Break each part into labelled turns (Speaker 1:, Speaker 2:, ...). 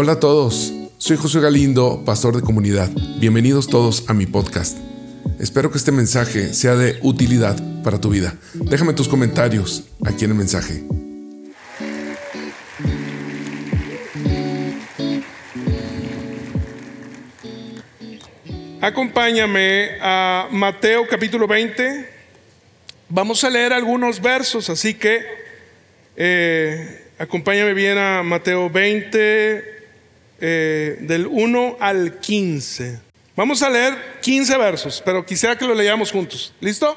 Speaker 1: Hola a todos, soy José Galindo, pastor de comunidad. Bienvenidos todos a mi podcast. Espero que este mensaje sea de utilidad para tu vida. Déjame tus comentarios aquí en el mensaje. Acompáñame a Mateo capítulo 20. Vamos a leer algunos versos, así que eh, acompáñame bien a Mateo 20, eh, del 1 al 15. Vamos a leer 15 versos, pero quisiera que lo leamos juntos. ¿Listo?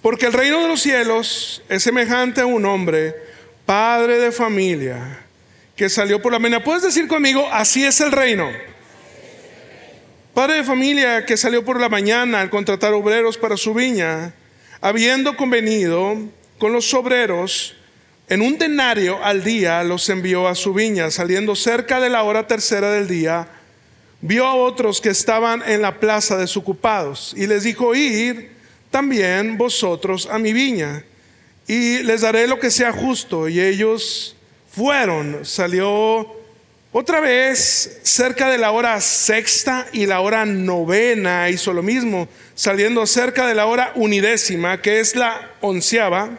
Speaker 1: Porque el reino de los cielos es semejante a un hombre, padre de familia, que salió por la mañana. ¿Puedes decir conmigo, así es el reino? Padre de familia que salió por la mañana al contratar obreros para su viña, habiendo convenido con los obreros, en un denario al día los envió a su viña. Saliendo cerca de la hora tercera del día, vio a otros que estaban en la plaza desocupados y les dijo, ir también vosotros a mi viña y les daré lo que sea justo. Y ellos fueron, salió otra vez cerca de la hora sexta y la hora novena, hizo lo mismo, saliendo cerca de la hora unidécima, que es la onceava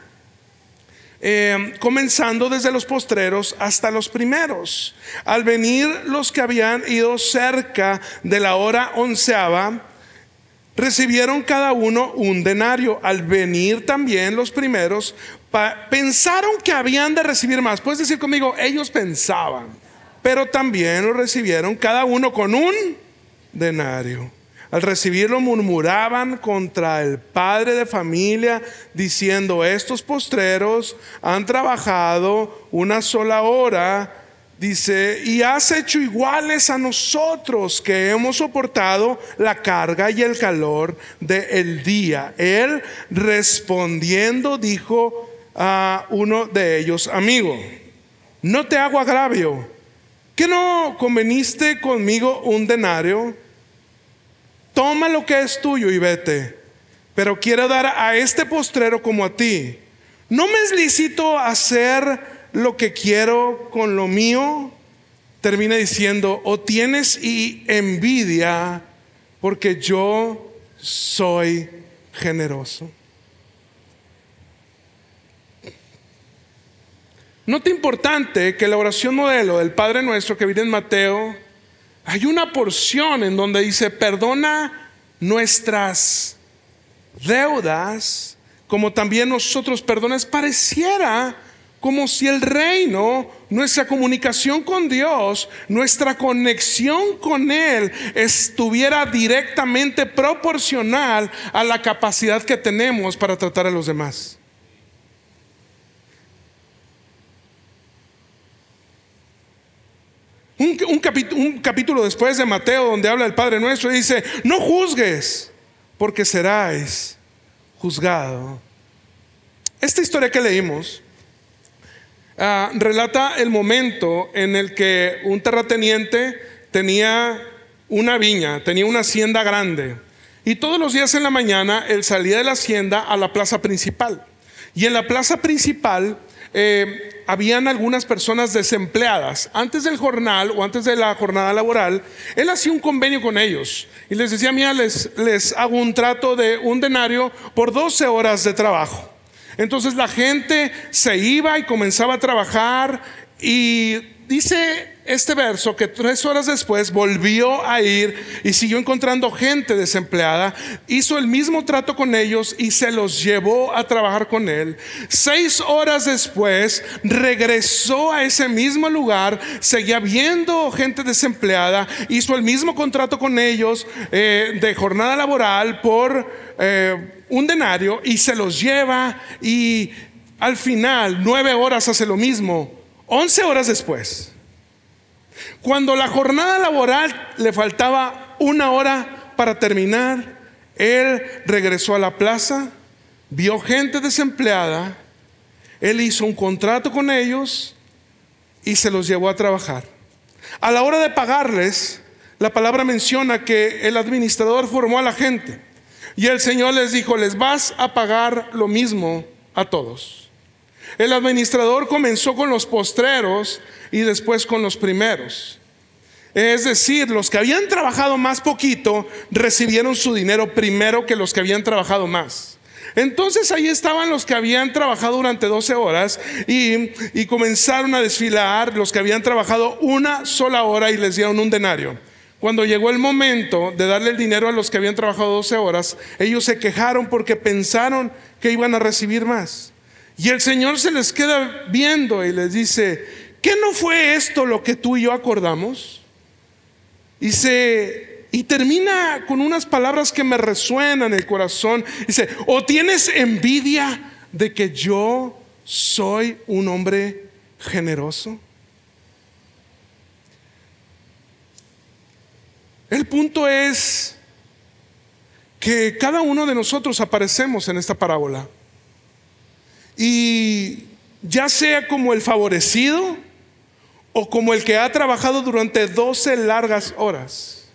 Speaker 1: eh, comenzando desde los postreros hasta los primeros. Al venir los que habían ido cerca de la hora onceava, recibieron cada uno un denario. Al venir también los primeros, pensaron que habían de recibir más. Puedes decir conmigo, ellos pensaban, pero también lo recibieron cada uno con un denario. Al recibirlo murmuraban contra el padre de familia, diciendo, estos postreros han trabajado una sola hora, dice, y has hecho iguales a nosotros que hemos soportado la carga y el calor del día. Él respondiendo dijo a uno de ellos, amigo, no te hago agravio, que no conveniste conmigo un denario toma lo que es tuyo y vete. Pero quiero dar a este postrero como a ti. ¿No me es lícito hacer lo que quiero con lo mío? Termina diciendo, o tienes y envidia porque yo soy generoso. Nota importante que la oración modelo del Padre Nuestro que viene en Mateo hay una porción en donde dice, perdona nuestras deudas, como también nosotros perdones. Pareciera como si el reino, nuestra comunicación con Dios, nuestra conexión con Él estuviera directamente proporcional a la capacidad que tenemos para tratar a los demás. Un, capítulo, después de Mateo donde habla el Padre Nuestro dice, no juzgues porque serás juzgado. Esta historia que leímos ah, relata el momento en el que un terrateniente tenía una viña, tenía una hacienda grande. Y todos los días en la mañana él salía de la hacienda a la plaza principal. Y en la plaza principal eh, habían algunas personas desempleadas. Antes del jornal o antes de la jornada laboral, él hacía un convenio con ellos y les decía, mira, les, les hago un trato de un denario por 12 horas de trabajo. Entonces la gente se iba y comenzaba a trabajar y dice este verso que tres horas después volvió a ir y siguió encontrando gente desempleada, hizo el mismo trato con ellos y se los llevó a trabajar con él. Seis horas después regresó a ese mismo lugar, seguía viendo gente desempleada, hizo el mismo contrato con ellos eh, de jornada laboral por eh, un denario y se los lleva y al final nueve horas hace lo mismo. Once horas después cuando la jornada laboral le faltaba una hora para terminar, él regresó a la plaza, vio gente desempleada, él hizo un contrato con ellos y se los llevó a trabajar. A la hora de pagarles, la palabra menciona que el administrador formó a la gente y el Señor les dijo, les vas a pagar lo mismo a todos. El administrador comenzó con los postreros y después con los primeros. Es decir, los que habían trabajado más poquito recibieron su dinero primero que los que habían trabajado más. Entonces ahí estaban los que habían trabajado durante 12 horas y, y, comenzaron a desfilar los que habían trabajado una sola hora y les dieron un denario. Cuando llegó el momento de darle el dinero a los que habían trabajado 12 horas, ellos se quejaron porque pensaron que iban a recibir más. Y el Señor se les queda viendo y les dice, ¿qué no fue esto lo que tú y yo acordamos? Y se y termina con unas palabras que me resuenan en el corazón. Dice, "O tienes envidia de que yo soy un hombre generoso." El punto es que cada uno de nosotros aparecemos en esta parábola. Y ya sea como el favorecido o como el que ha trabajado durante 12 largas horas.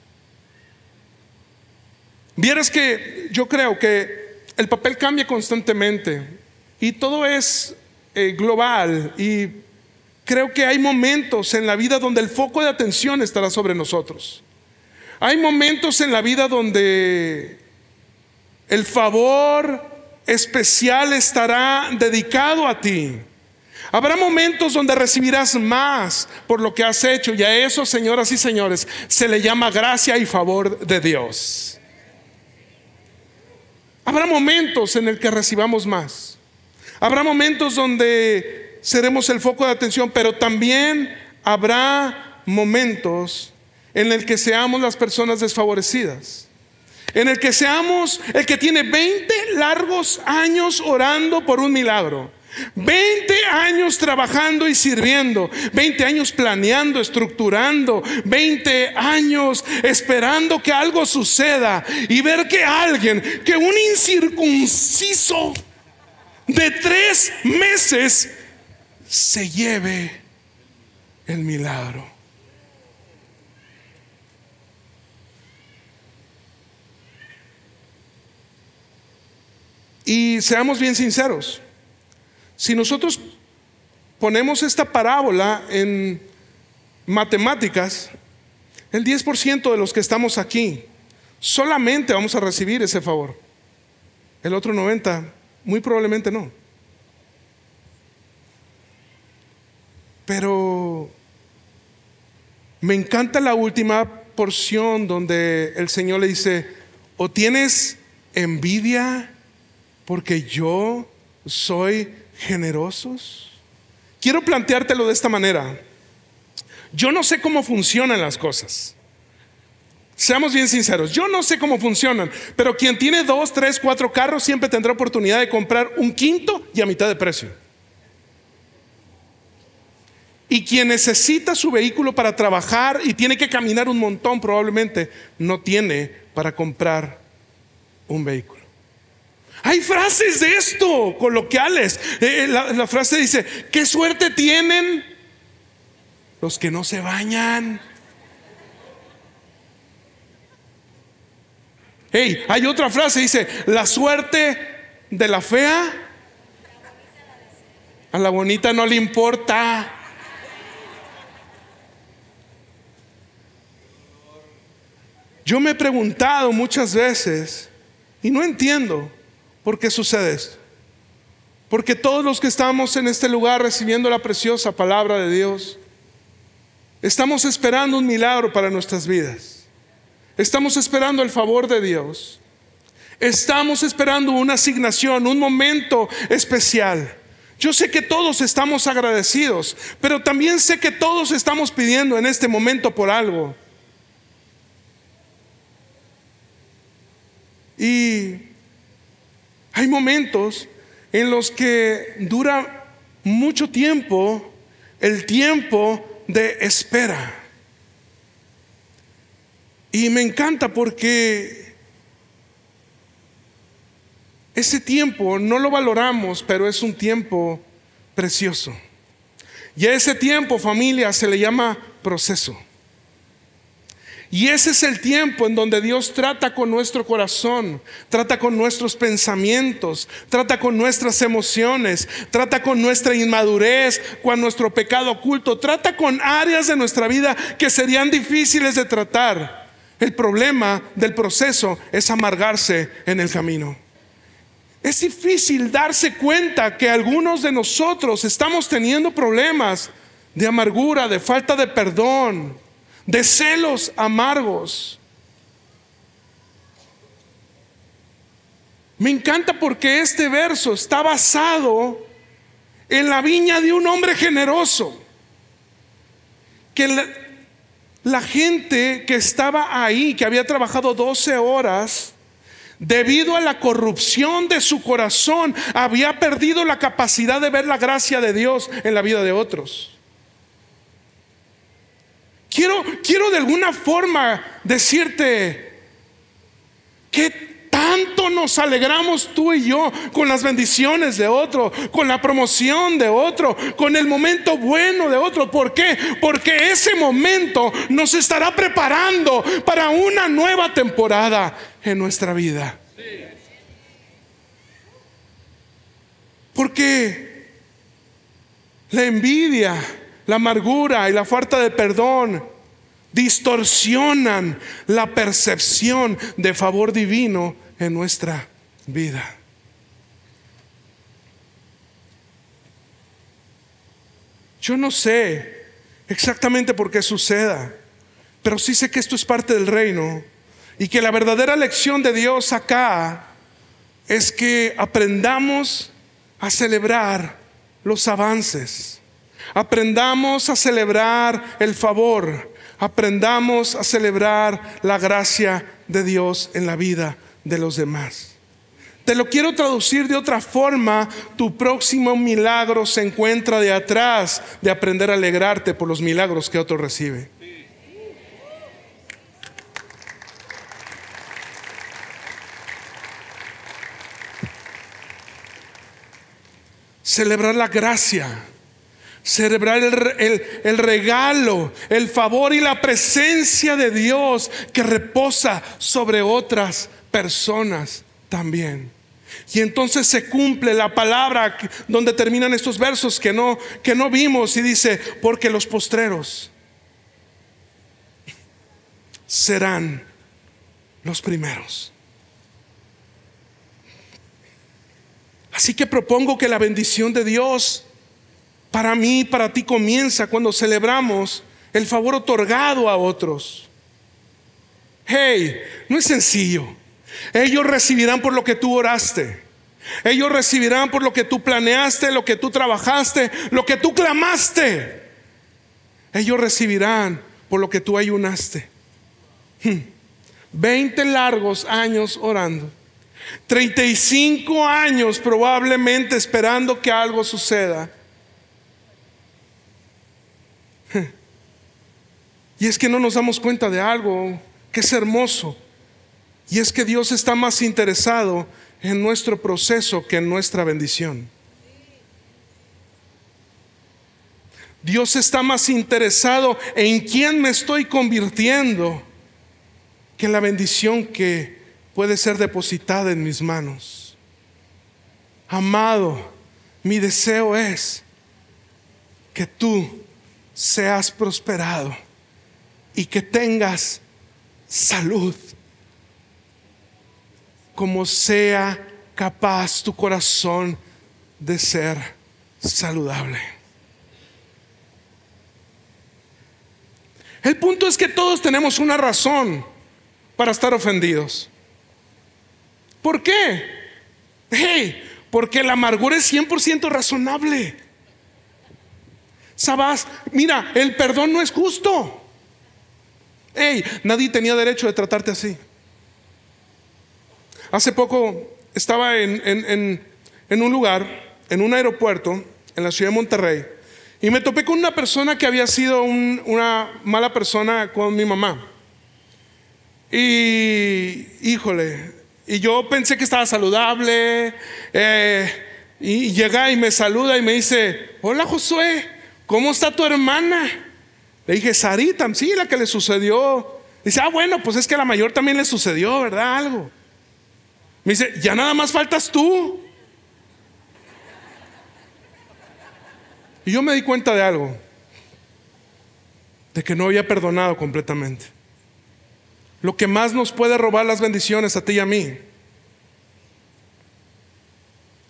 Speaker 1: Vieras que yo creo que el papel cambia constantemente y todo es eh, global y creo que hay momentos en la vida donde el foco de atención estará sobre nosotros. Hay momentos en la vida donde el favor especial estará dedicado a ti. Habrá momentos donde recibirás más por lo que has hecho y a eso, señoras y señores, se le llama gracia y favor de Dios. Habrá momentos en el que recibamos más. Habrá momentos donde seremos el foco de atención, pero también habrá momentos en el que seamos las personas desfavorecidas en el que seamos el que tiene 20 largos años orando por un milagro. 20 años trabajando y sirviendo, 20 años planeando, estructurando, 20 años esperando que algo suceda y ver que alguien, que un incircunciso de tres meses se lleve el milagro. Y seamos bien sinceros, si nosotros ponemos esta parábola en matemáticas, el 10% de los que estamos aquí solamente vamos a recibir ese favor. El otro 90% muy probablemente no. Pero me encanta la última porción donde el Señor le dice, o tienes envidia porque yo soy generosos? Quiero planteártelo de esta manera. Yo no sé cómo funcionan las cosas. Seamos bien sinceros, yo no sé cómo funcionan, pero quien tiene dos, tres, cuatro carros siempre tendrá oportunidad de comprar un quinto y a mitad de precio. Y quien necesita su vehículo para trabajar y tiene que caminar un montón probablemente no tiene para comprar un vehículo. Hay frases de esto, coloquiales. Eh, eh, la, frase dice, ¿qué suerte tienen los que no se bañan? Hey, hay otra frase, dice, la suerte de la fea a la bonita no le importa. Yo me he preguntado muchas veces y no entiendo ¿Por qué sucede esto? Porque todos los que estamos en este lugar recibiendo la preciosa palabra de Dios, estamos esperando un milagro para nuestras vidas. Estamos esperando el favor de Dios. Estamos esperando una asignación, un momento especial. Yo sé que todos estamos agradecidos, pero también sé que todos estamos pidiendo en este momento por algo. Y hay momentos en los que dura mucho tiempo el tiempo de espera. Y me encanta porque ese tiempo no lo valoramos, pero es un tiempo precioso. Y a ese tiempo, familia, se le llama proceso. Y ese es el tiempo en donde Dios trata con nuestro corazón, trata con nuestros pensamientos, trata con nuestras emociones, trata con nuestra inmadurez, con nuestro pecado oculto, trata con áreas de nuestra vida que serían difíciles de tratar. El problema del proceso es amargarse en el camino. Es difícil darse cuenta que algunos de nosotros estamos teniendo problemas de amargura, de falta de perdón, de celos amargos. Me encanta porque este verso está basado en la viña de un hombre generoso. Que la, gente que estaba ahí, que había trabajado 12 horas, debido a la corrupción de su corazón, había perdido la capacidad de ver la gracia de Dios en la vida de otros. Quiero, quiero de alguna forma decirte que tanto nos alegramos tú y yo con las bendiciones de otro, con la promoción de otro, con el momento bueno de otro. ¿Por qué? Porque ese momento nos estará preparando para una nueva temporada en nuestra vida. Porque la envidia la amargura y la falta de perdón distorsionan la percepción de favor divino en nuestra vida. Yo no sé exactamente por qué suceda, pero sí sé que esto es parte del reino y que la verdadera lección de Dios acá es que aprendamos a celebrar los avances Aprendamos a celebrar el favor. Aprendamos a celebrar la gracia de Dios en la vida de los demás. Te lo quiero traducir de otra forma. Tu próximo milagro se encuentra de atrás de aprender a alegrarte por los milagros que otro recibe. Celebrar la gracia celebrar el, regalo, el favor y la presencia de Dios que reposa sobre otras personas también. Y entonces se cumple la palabra donde terminan estos versos que no, que no vimos y dice, porque los postreros serán los primeros. Así que propongo que la bendición de Dios para mí, para ti comienza cuando celebramos el favor otorgado a otros. Hey, no es sencillo. Ellos recibirán por lo que tú oraste. Ellos recibirán por lo que tú planeaste, lo que tú trabajaste, lo que tú clamaste. Ellos recibirán por lo que tú ayunaste. 20 hmm. largos años orando. 35 años probablemente esperando que algo suceda. Y es que no nos damos cuenta de algo que es hermoso. Y es que Dios está más interesado en nuestro proceso que en nuestra bendición. Dios está más interesado en quién me estoy convirtiendo que en la bendición que puede ser depositada en mis manos. Amado, mi deseo es que tú seas prosperado y que tengas salud como sea capaz tu corazón de ser saludable. El punto es que todos tenemos una razón para estar ofendidos. ¿Por qué? Hey, porque la amargura es 100% razonable. Sabás, mira, el perdón no es justo. Hey, nadie tenía derecho de tratarte así. Hace poco estaba en, un lugar, en un aeropuerto, en la ciudad de Monterrey, y me topé con una persona que había sido una mala persona con mi mamá. Y, híjole, y yo pensé que estaba saludable. Eh, y llega y me saluda y me dice, hola Josué, ¿cómo está tu hermana? Le dije, Sarita, sí, la que le sucedió. Dice, ah, bueno, pues es que a la mayor también le sucedió, ¿verdad? Algo. Me dice, ya nada más faltas tú. Y yo me di cuenta de algo, de que no había perdonado completamente. Lo que más nos puede robar las bendiciones a ti y a mí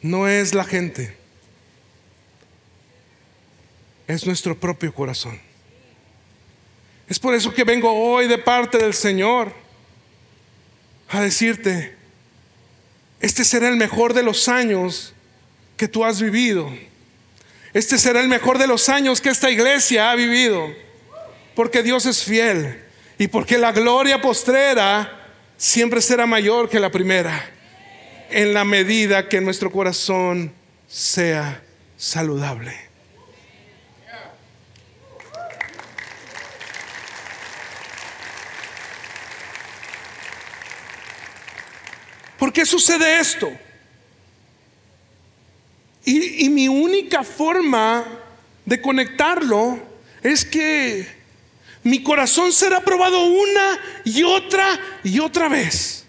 Speaker 1: no es la gente, es nuestro propio corazón. Es por eso que vengo hoy de parte del Señor a decirte, este será el mejor de los años que tú has vivido. Este será el mejor de los años que esta iglesia ha vivido. Porque Dios es fiel y porque la gloria postrera siempre será mayor que la primera. En la medida que nuestro corazón sea saludable. ¿Por qué sucede esto? Y, mi única forma de conectarlo es que mi corazón será probado una y otra y otra vez.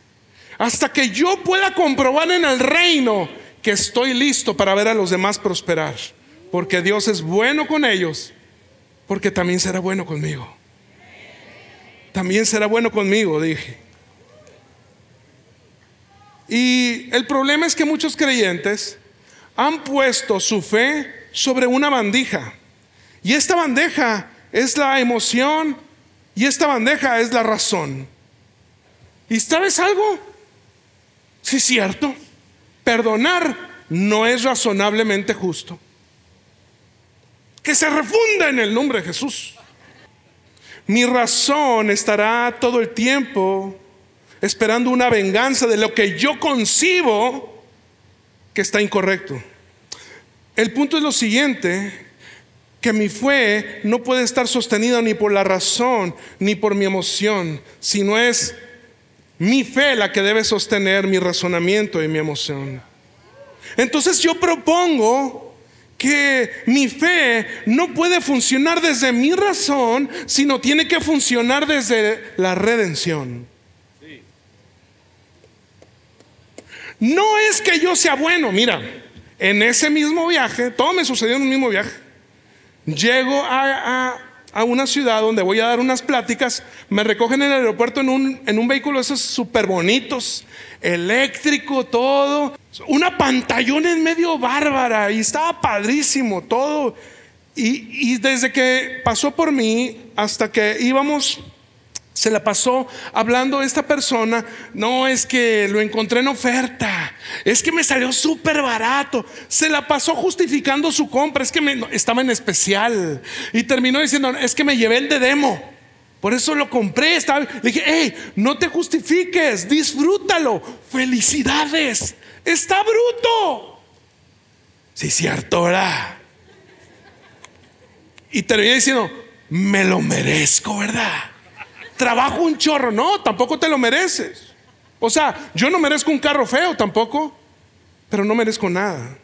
Speaker 1: Hasta que yo pueda comprobar en el reino que estoy listo para ver a los demás prosperar. Porque Dios es bueno con ellos. Porque también será bueno conmigo. También será bueno conmigo, dije. Y el problema es que muchos creyentes han puesto su fe sobre una bandija. Y esta bandeja es la emoción y esta bandeja es la razón. ¿Y sabes algo? Sí, cierto. Perdonar no es razonablemente justo. Que se refunda en el nombre de Jesús. Mi razón estará todo el tiempo esperando una venganza de lo que yo concibo que está incorrecto. El punto es lo siguiente, que mi fe no puede estar sostenida ni por la razón ni por mi emoción, sino es mi fe la que debe sostener mi razonamiento y mi emoción. Entonces yo propongo que mi fe no puede funcionar desde mi razón, sino tiene que funcionar desde la redención. No es que yo sea bueno, mira, en ese mismo viaje, todo me sucedió en un mismo viaje. Llego a, una ciudad donde voy a dar unas pláticas, me recogen en el aeropuerto en un, en un vehículo esos súper bonitos, eléctrico, todo, una pantallona en medio bárbara y estaba padrísimo todo. Y, y desde que pasó por mí hasta que íbamos se la pasó hablando esta persona, no es que lo encontré en oferta, es que me salió súper barato. Se la pasó justificando su compra, es que estaba en especial. Y terminó diciendo, es que me llevé el de demo. Por eso lo compré. Dije, hey, no te justifiques, disfrútalo. Felicidades. Está bruto. Sí, cierto, ¿verdad? Y terminé diciendo, me lo merezco, ¿verdad? Trabajo un chorro. No, tampoco te lo mereces. O sea, yo no merezco un carro feo tampoco, pero no merezco nada.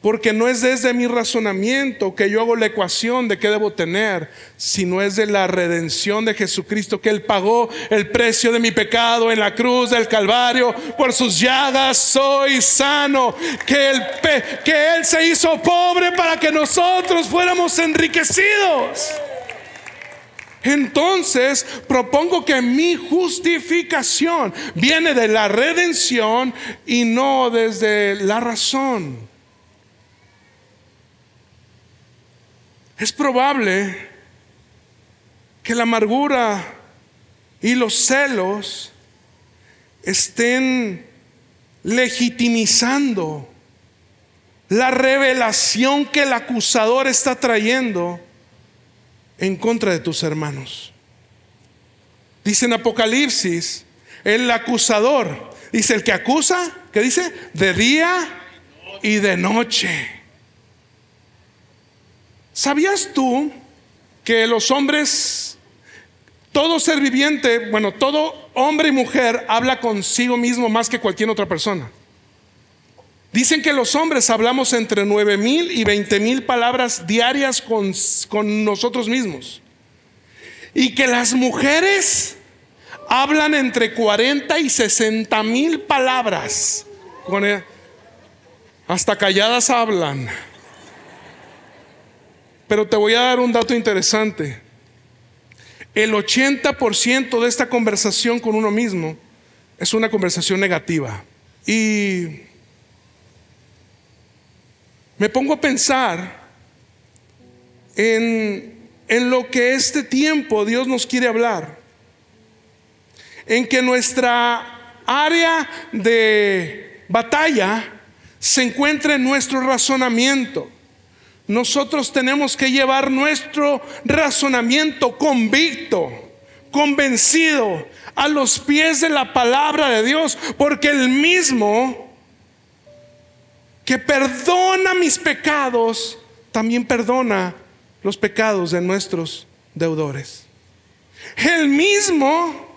Speaker 1: Porque no es desde mi razonamiento que yo hago la ecuación de qué debo tener, sino es de la redención de Jesucristo, que Él pagó el precio de mi pecado en la cruz del Calvario. Por sus llagas soy sano. Que, que Él se hizo pobre para que nosotros fuéramos enriquecidos. Entonces propongo que mi justificación viene de la redención y no desde la razón. Es probable que la amargura y los celos estén legitimizando la revelación que el acusador está trayendo en contra de tus hermanos. Dice en Apocalipsis, el acusador, dice el que acusa, ¿qué dice? De día y de noche. ¿Sabías tú que los hombres Todo ser viviente, bueno, todo hombre y mujer habla consigo mismo más que cualquier otra persona. Dicen que los hombres hablamos entre 9 mil y 20 mil palabras diarias con, nosotros mismos. Y que las mujeres hablan entre 40 y 60 mil palabras. Hasta calladas hablan. Pero te voy a dar un dato interesante. El 80% de esta conversación con uno mismo es una conversación negativa. Y me pongo a pensar en, en lo que este tiempo Dios nos quiere hablar. En que nuestra área de batalla se encuentra en nuestro razonamiento nosotros tenemos que llevar nuestro razonamiento convicto, convencido a los pies de la palabra de Dios, porque el mismo que perdona mis pecados, también perdona los pecados de nuestros deudores. El mismo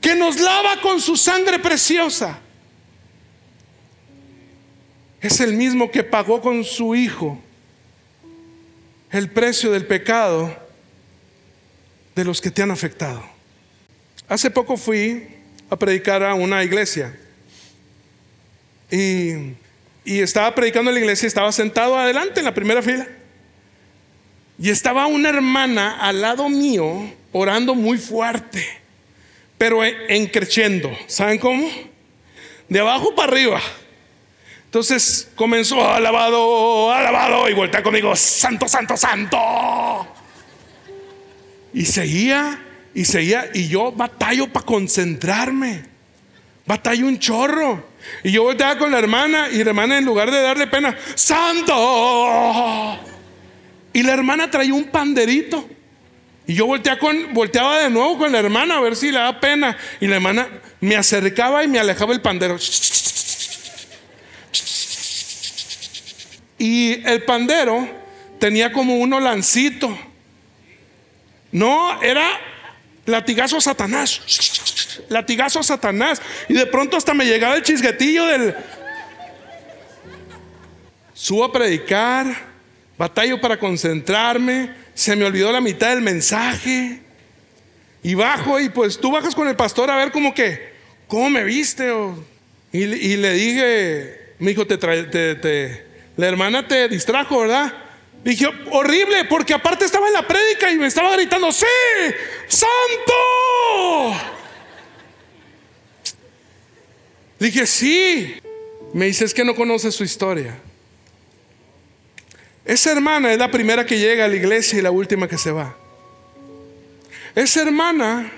Speaker 1: que nos lava con su sangre preciosa, es el mismo que pagó con su Hijo el precio del pecado de los que te han afectado. Hace poco fui a predicar a una iglesia y, estaba predicando en la iglesia, estaba sentado adelante en la primera fila y estaba una hermana al lado mío orando muy fuerte, pero encrechendo. ¿Saben cómo? De abajo para arriba. Entonces comenzó, alabado, alabado, y voltea conmigo, santo, santo, santo. Y seguía, y seguía, y yo batallo para concentrarme, batallo un chorro. Y yo volteaba con la hermana, y la hermana en lugar de darle pena, santo. Y la hermana traía un panderito. Y yo volteaba, de nuevo con la hermana a ver si le da pena. Y la hermana me acercaba y me alejaba el pandero. Y el pandero tenía como uno lancito. No, era latigazo Satanás. Latigazo a Satanás. Y de pronto hasta me llegaba el chisguetillo del... Subo a predicar, batallo para concentrarme, se me olvidó la mitad del mensaje. Y bajo y pues tú bajas con el pastor a ver como que, ¿cómo me viste? y, le dije, mi hijo, te, te, te, la hermana te distrajo, ¿verdad? Dije, horrible, porque aparte estaba en la prédica y me estaba gritando, sí, santo. Dije, sí. Me dice, es que no conoce su historia. Esa hermana es la primera que llega a la iglesia y la última que se va. Esa hermana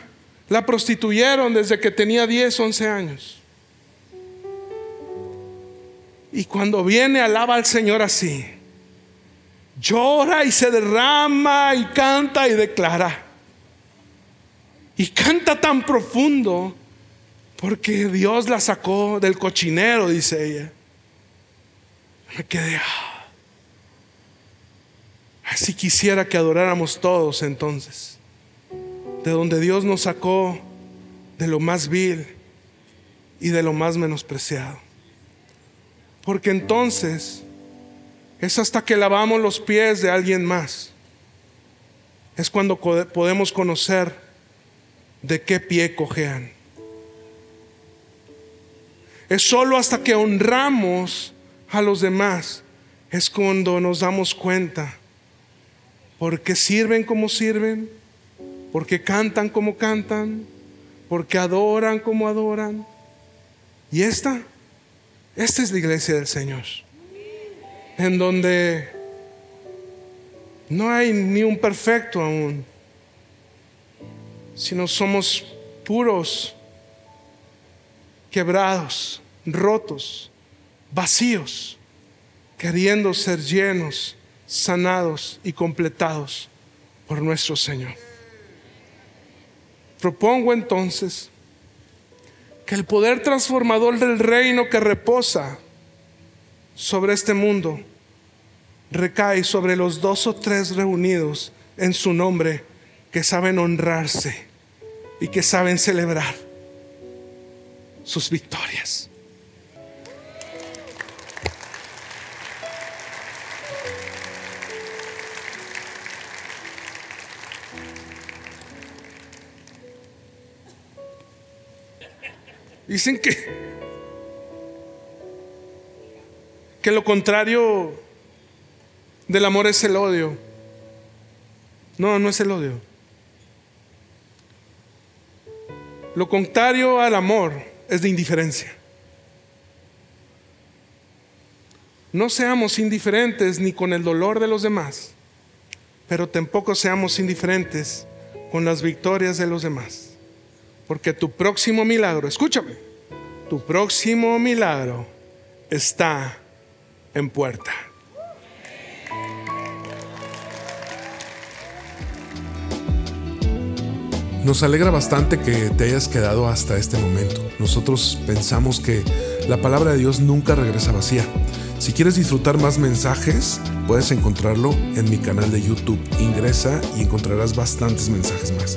Speaker 1: la prostituyeron desde que tenía 10, 11 años. Y cuando viene, alaba al Señor así. Llora y se derrama y canta y declara. Y canta tan profundo porque Dios la sacó del cochinero, dice ella. Me quedé. Ah. Así quisiera que adoráramos todos entonces. De donde Dios nos sacó de lo más vil y de lo más menospreciado. Porque entonces es hasta que lavamos los pies de alguien más. Es cuando podemos conocer de qué pie cojean. Es solo hasta que honramos a los demás. Es cuando nos damos cuenta. Porque sirven como sirven. Porque cantan como cantan. Porque adoran como adoran. Y esta esta es la iglesia del Señor, en donde no hay ni un perfecto aún, sino somos puros, quebrados, rotos, vacíos, queriendo ser llenos, sanados y completados por nuestro Señor. Propongo entonces que el poder transformador del reino que reposa sobre este mundo recae sobre los dos o tres reunidos en su nombre que saben honrarse y que saben celebrar sus victorias. Dicen que que lo contrario del amor es el odio. No, no es el odio. Lo contrario al amor es de indiferencia. No seamos indiferentes ni con el dolor de los demás, pero tampoco seamos indiferentes con las victorias de los demás. Porque tu próximo milagro, escúchame, tu próximo milagro está en puerta.
Speaker 2: Nos alegra bastante que te hayas quedado hasta este momento. Nosotros pensamos que la palabra de Dios nunca regresa vacía. Si quieres disfrutar más mensajes, puedes encontrarlo en mi canal de YouTube. Ingresa y encontrarás bastantes mensajes más.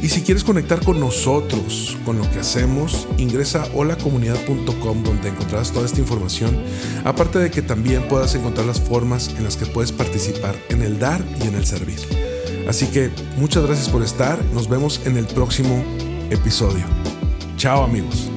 Speaker 2: Y si quieres conectar con nosotros, con lo que hacemos, ingresa a holacomunidad.com donde encontrarás toda esta información, aparte de que también puedas encontrar las formas en las que puedes participar en el dar y en el servir. Así que muchas gracias por estar. Nos vemos en el próximo episodio. Chao amigos.